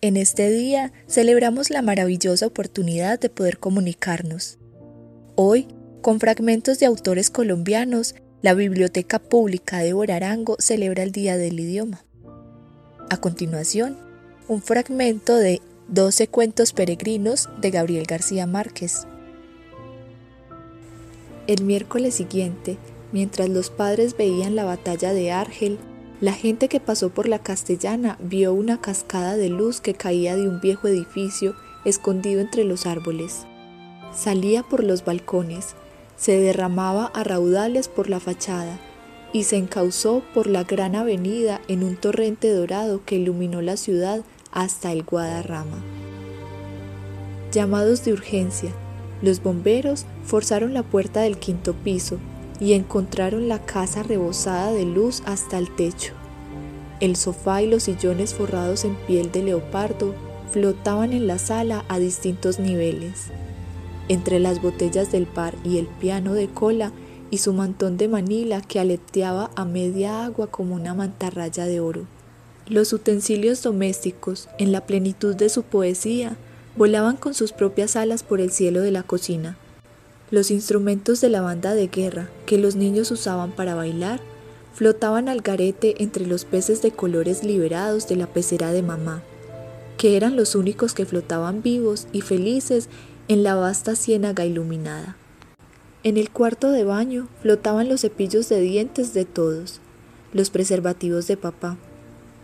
En este día celebramos la maravillosa oportunidad de poder comunicarnos. Hoy, con fragmentos de autores colombianos, la Biblioteca Pública de Borarango celebra el Día del Idioma. A continuación, un fragmento de 12 cuentos peregrinos de Gabriel García Márquez. El miércoles siguiente, mientras los padres veían la batalla de Argel, la gente que pasó por la castellana vio una cascada de luz que caía de un viejo edificio escondido entre los árboles. Salía por los balcones, se derramaba a raudales por la fachada y se encauzó por la gran avenida en un torrente dorado que iluminó la ciudad hasta el Guadarrama. Llamados de urgencia, los bomberos forzaron la puerta del quinto piso y encontraron la casa rebosada de luz hasta el techo. El sofá y los sillones forrados en piel de leopardo flotaban en la sala a distintos niveles. Entre las botellas del par y el piano de cola y su mantón de Manila que aleteaba a media agua como una mantarraya de oro. Los utensilios domésticos, en la plenitud de su poesía, volaban con sus propias alas por el cielo de la cocina. Los instrumentos de la banda de guerra que los niños usaban para bailar flotaban al garete entre los peces de colores liberados de la pecera de mamá, que eran los únicos que flotaban vivos y felices en la vasta ciénaga iluminada. En el cuarto de baño flotaban los cepillos de dientes de todos, los preservativos de papá,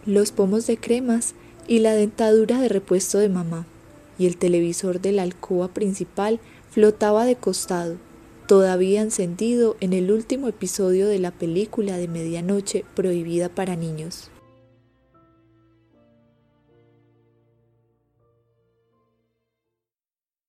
los pomos de cremas y la dentadura de repuesto de mamá, y el televisor de la alcoba principal flotaba de costado, todavía encendido en el último episodio de la película de medianoche prohibida para niños.